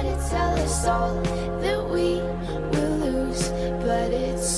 try to tell us all that we will lose, but it's